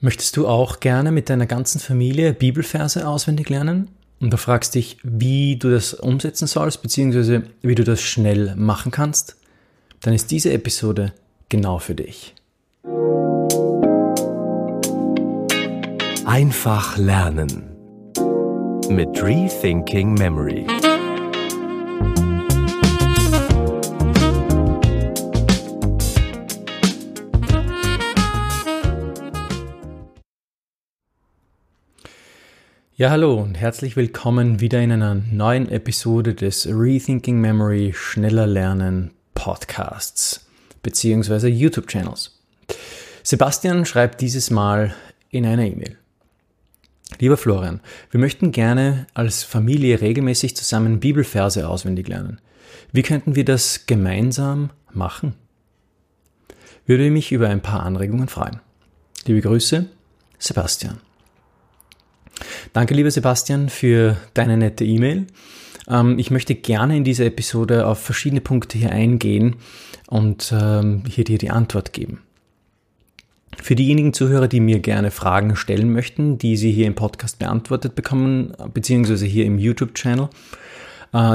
Möchtest du auch gerne mit deiner ganzen Familie Bibelverse auswendig lernen? Und du fragst dich, wie du das umsetzen sollst, beziehungsweise wie du das schnell machen kannst? Dann ist diese Episode genau für dich. Einfach lernen mit Rethinking Memory. Ja, hallo und herzlich willkommen wieder in einer neuen Episode des Rethinking Memory Schneller Lernen Podcasts beziehungsweise YouTube-Channels. Sebastian schreibt dieses Mal in einer E-Mail. Lieber Florian, wir möchten gerne als Familie regelmäßig zusammen Bibelverse auswendig lernen. Wie könnten wir das gemeinsam machen? Würde mich über ein paar Anregungen freuen. Liebe Grüße, Sebastian. Danke, lieber Sebastian, für deine nette E-Mail. Ähm, ich möchte gerne in dieser Episode auf verschiedene Punkte hier eingehen und ähm, hier dir die Antwort geben. Für diejenigen Zuhörer, die mir gerne Fragen stellen möchten, die sie hier im Podcast beantwortet bekommen, beziehungsweise hier im YouTube-Channel,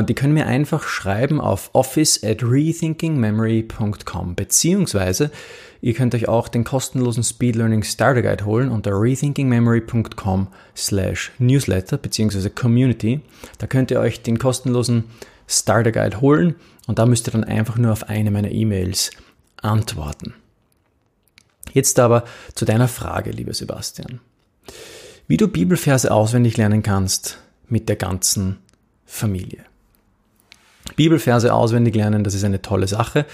die können mir einfach schreiben auf office at rethinkingmemory.com, beziehungsweise Ihr könnt euch auch den kostenlosen Speed Learning Starter Guide holen unter rethinkingmemory.com slash newsletter bzw. community. Da könnt ihr euch den kostenlosen Starter Guide holen und da müsst ihr dann einfach nur auf eine meiner E-Mails antworten. Jetzt aber zu deiner Frage, lieber Sebastian. Wie du Bibelverse auswendig lernen kannst mit der ganzen Familie. Bibelverse auswendig lernen, das ist eine tolle Sache.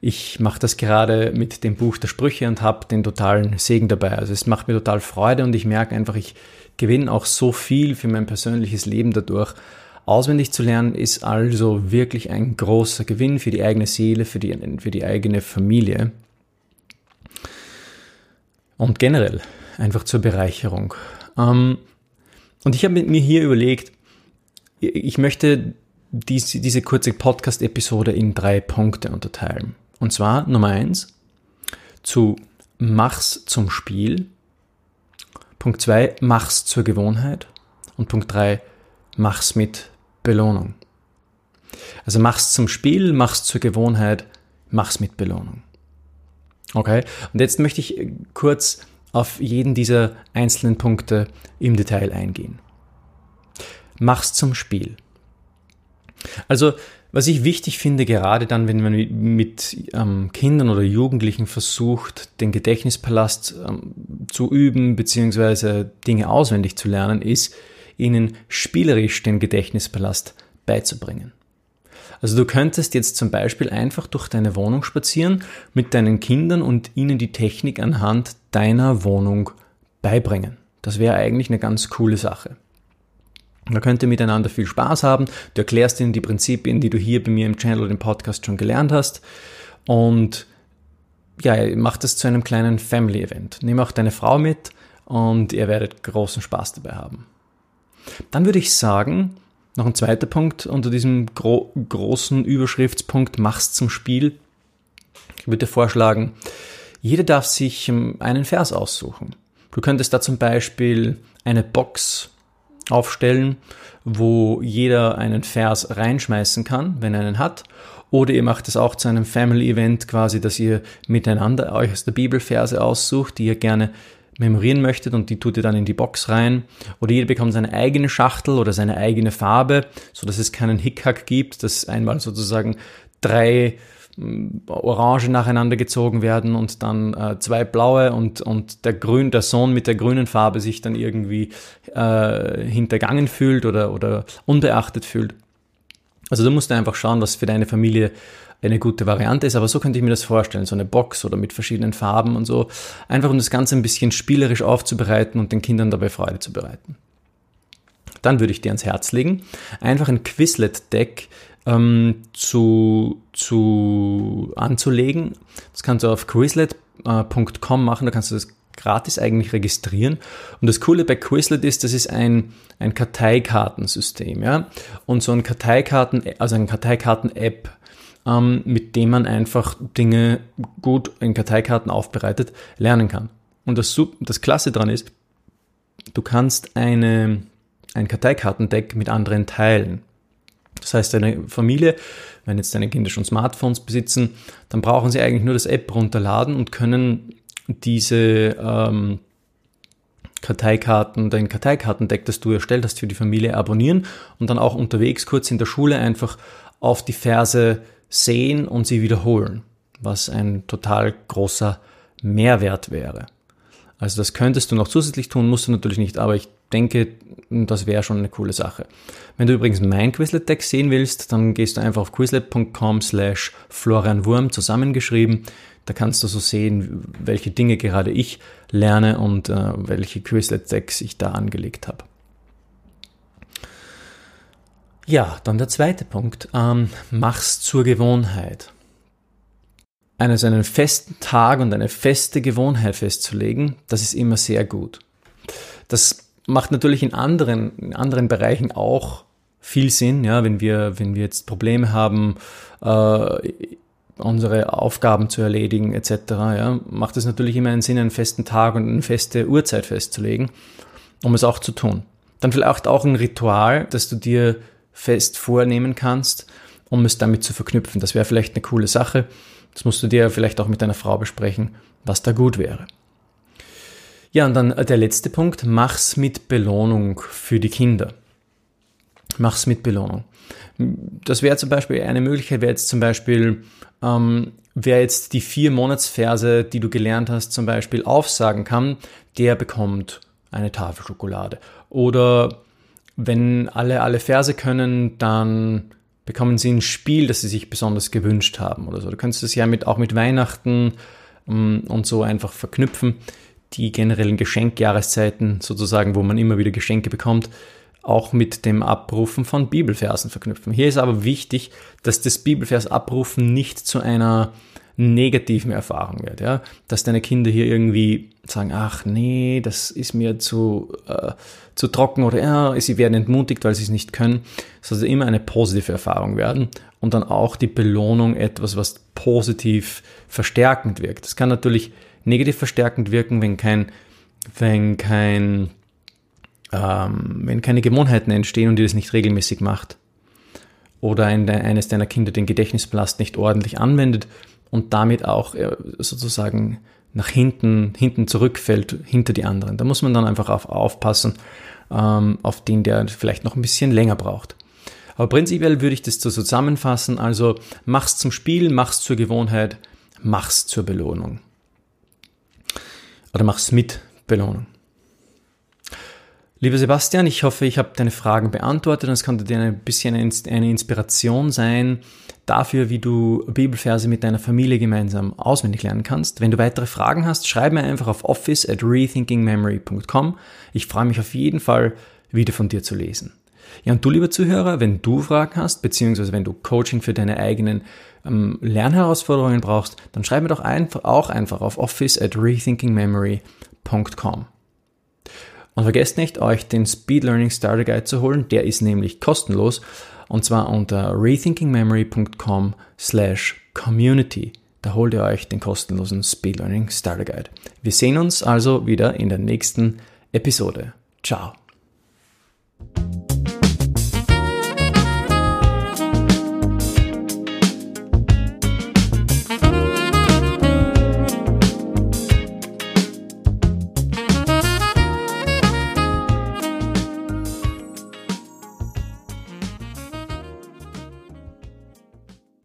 Ich mache das gerade mit dem Buch der Sprüche und habe den totalen Segen dabei. Also es macht mir total Freude und ich merke einfach, ich gewinne auch so viel für mein persönliches Leben dadurch. Auswendig zu lernen ist also wirklich ein großer Gewinn für die eigene Seele, für die, für die eigene Familie. Und generell einfach zur Bereicherung. Ähm, und ich habe mir hier überlegt, ich möchte diese, diese kurze Podcast-Episode in drei Punkte unterteilen. Und zwar Nummer eins zu Mach's zum Spiel. Punkt zwei Mach's zur Gewohnheit. Und Punkt drei Mach's mit Belohnung. Also mach's zum Spiel, mach's zur Gewohnheit, mach's mit Belohnung. Okay? Und jetzt möchte ich kurz auf jeden dieser einzelnen Punkte im Detail eingehen. Mach's zum Spiel. Also was ich wichtig finde, gerade dann, wenn man mit ähm, Kindern oder Jugendlichen versucht, den Gedächtnispalast ähm, zu üben bzw. Dinge auswendig zu lernen, ist, ihnen spielerisch den Gedächtnispalast beizubringen. Also du könntest jetzt zum Beispiel einfach durch deine Wohnung spazieren mit deinen Kindern und ihnen die Technik anhand deiner Wohnung beibringen. Das wäre eigentlich eine ganz coole Sache. Da könnt ihr miteinander viel Spaß haben. Du erklärst ihnen die Prinzipien, die du hier bei mir im Channel oder im Podcast schon gelernt hast. Und ja, mach das zu einem kleinen Family-Event. Nimm auch deine Frau mit und ihr werdet großen Spaß dabei haben. Dann würde ich sagen, noch ein zweiter Punkt unter diesem gro großen Überschriftspunkt Mach's zum Spiel. Ich würde vorschlagen, jeder darf sich ähm, einen Vers aussuchen. Du könntest da zum Beispiel eine Box aufstellen, wo jeder einen Vers reinschmeißen kann, wenn er einen hat. Oder ihr macht es auch zu einem Family-Event quasi, dass ihr miteinander euch aus der Bibel Verse aussucht, die ihr gerne memorieren möchtet und die tut ihr dann in die Box rein. Oder jeder bekommt seine eigene Schachtel oder seine eigene Farbe, so dass es keinen Hickhack gibt, dass einmal sozusagen drei Orange nacheinander gezogen werden und dann äh, zwei blaue und, und der Grün, der Sohn mit der grünen Farbe sich dann irgendwie äh, hintergangen fühlt oder, oder unbeachtet fühlt. Also du musst einfach schauen, was für deine Familie eine gute Variante ist, aber so könnte ich mir das vorstellen, so eine Box oder mit verschiedenen Farben und so, einfach um das Ganze ein bisschen spielerisch aufzubereiten und den Kindern dabei Freude zu bereiten. Dann würde ich dir ans Herz legen, einfach ein Quizlet-Deck ähm, zu, zu anzulegen. Das kannst du auf Quizlet.com machen, da kannst du das gratis eigentlich registrieren. Und das Coole bei Quizlet ist, das ist ein, ein Karteikartensystem, ja. Und so ein Karteikarten, also ein Karteikarten-App, ähm, mit dem man einfach Dinge gut in Karteikarten aufbereitet lernen kann. Und das, das Klasse dran ist, du kannst eine, ein Karteikartendeck mit anderen teilen. Das heißt, deine Familie, wenn jetzt deine Kinder schon Smartphones besitzen, dann brauchen sie eigentlich nur das App runterladen und können diese ähm, Karteikarten, dein Karteikartendeck, das du erstellt hast für die Familie, abonnieren und dann auch unterwegs kurz in der Schule einfach auf die Verse sehen und sie wiederholen, was ein total großer Mehrwert wäre. Also das könntest du noch zusätzlich tun, musst du natürlich nicht, aber ich denke, das wäre schon eine coole Sache. Wenn du übrigens mein Quizlet-Deck sehen willst, dann gehst du einfach auf quizlet.com slash florianwurm zusammengeschrieben. Da kannst du so sehen, welche Dinge gerade ich lerne und äh, welche Quizlet-Decks ich da angelegt habe. Ja, dann der zweite Punkt. Ähm, mach's zur Gewohnheit eines einen festen Tag und eine feste Gewohnheit festzulegen, das ist immer sehr gut. Das macht natürlich in anderen, in anderen Bereichen auch viel Sinn, ja, wenn wir, wenn wir jetzt Probleme haben, äh, unsere Aufgaben zu erledigen, etc., ja, macht es natürlich immer einen Sinn, einen festen Tag und eine feste Uhrzeit festzulegen, um es auch zu tun. Dann vielleicht auch ein Ritual, das du dir fest vornehmen kannst, um es damit zu verknüpfen. Das wäre vielleicht eine coole Sache. Das musst du dir vielleicht auch mit deiner Frau besprechen, was da gut wäre. Ja, und dann der letzte Punkt, mach's mit Belohnung für die Kinder. Mach's mit Belohnung. Das wäre zum Beispiel eine Möglichkeit, wäre jetzt zum Beispiel, ähm, wer jetzt die vier Monatsverse, die du gelernt hast, zum Beispiel aufsagen kann, der bekommt eine Tafel Schokolade. Oder wenn alle alle Verse können, dann bekommen sie ein Spiel, das sie sich besonders gewünscht haben oder so. Du kannst es ja mit, auch mit Weihnachten ähm, und so einfach verknüpfen. Die generellen Geschenkjahreszeiten sozusagen, wo man immer wieder Geschenke bekommt, auch mit dem Abrufen von Bibelversen verknüpfen. Hier ist aber wichtig, dass das Bibelvers abrufen nicht zu einer negativen Erfahrung wird, ja, dass deine Kinder hier irgendwie sagen, ach nee, das ist mir zu, äh, zu trocken oder ja, sie werden entmutigt, weil sie es nicht können. Es sollte immer eine positive Erfahrung werden und dann auch die Belohnung etwas, was positiv verstärkend wirkt. Das kann natürlich negativ verstärkend wirken, wenn kein, wenn kein, ähm, wenn keine Gewohnheiten entstehen und ihr das nicht regelmäßig macht. Oder ein, eines deiner Kinder den Gedächtnispalast nicht ordentlich anwendet und damit auch äh, sozusagen nach hinten, hinten zurückfällt, hinter die anderen. Da muss man dann einfach auf, aufpassen, ähm, auf den, der vielleicht noch ein bisschen länger braucht. Aber prinzipiell würde ich das so zusammenfassen, also mach's zum Spiel, mach's zur Gewohnheit, mach's zur Belohnung. Oder mach's mit Belohnung. Lieber Sebastian, ich hoffe, ich habe deine Fragen beantwortet und es konnte dir ein bisschen eine Inspiration sein dafür, wie du Bibelverse mit deiner Familie gemeinsam auswendig lernen kannst. Wenn du weitere Fragen hast, schreib mir einfach auf office at rethinkingmemory.com. Ich freue mich auf jeden Fall, wieder von dir zu lesen. Ja, und du, lieber Zuhörer, wenn du Fragen hast, beziehungsweise wenn du Coaching für deine eigenen ähm, Lernherausforderungen brauchst, dann schreib mir doch einfach, auch einfach auf office at rethinkingmemory.com. Und vergesst nicht, euch den Speed Learning Starter Guide zu holen. Der ist nämlich kostenlos. Und zwar unter rethinkingmemory.com slash community. Da holt ihr euch den kostenlosen Speed Learning Starter Guide. Wir sehen uns also wieder in der nächsten Episode. Ciao.